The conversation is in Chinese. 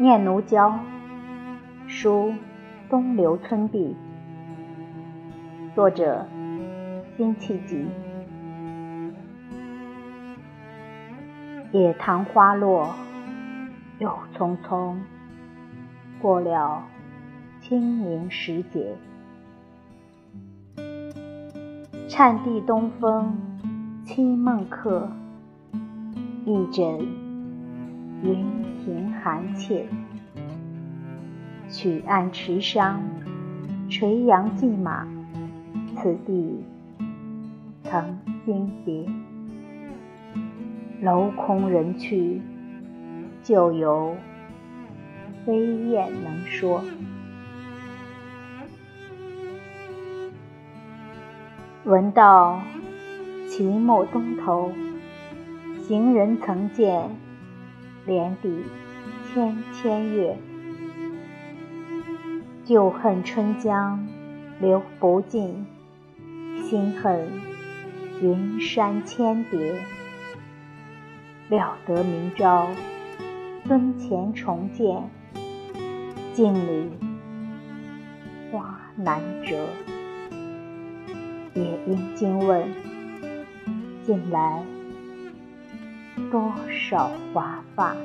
念奴娇，书东流村壁。作者：辛弃疾。野塘花落又匆匆，过了清明时节。颤地东风清梦客，一枕云寒切。曲岸池上垂杨骑马，此地曾经别。楼空人去，旧游飞燕能说。闻道秦末东头，行人曾见连底千千月。旧恨春江流不尽，新恨云山千叠。料得明朝尊前重见，镜里花难折。也应惊问，近来多少华发？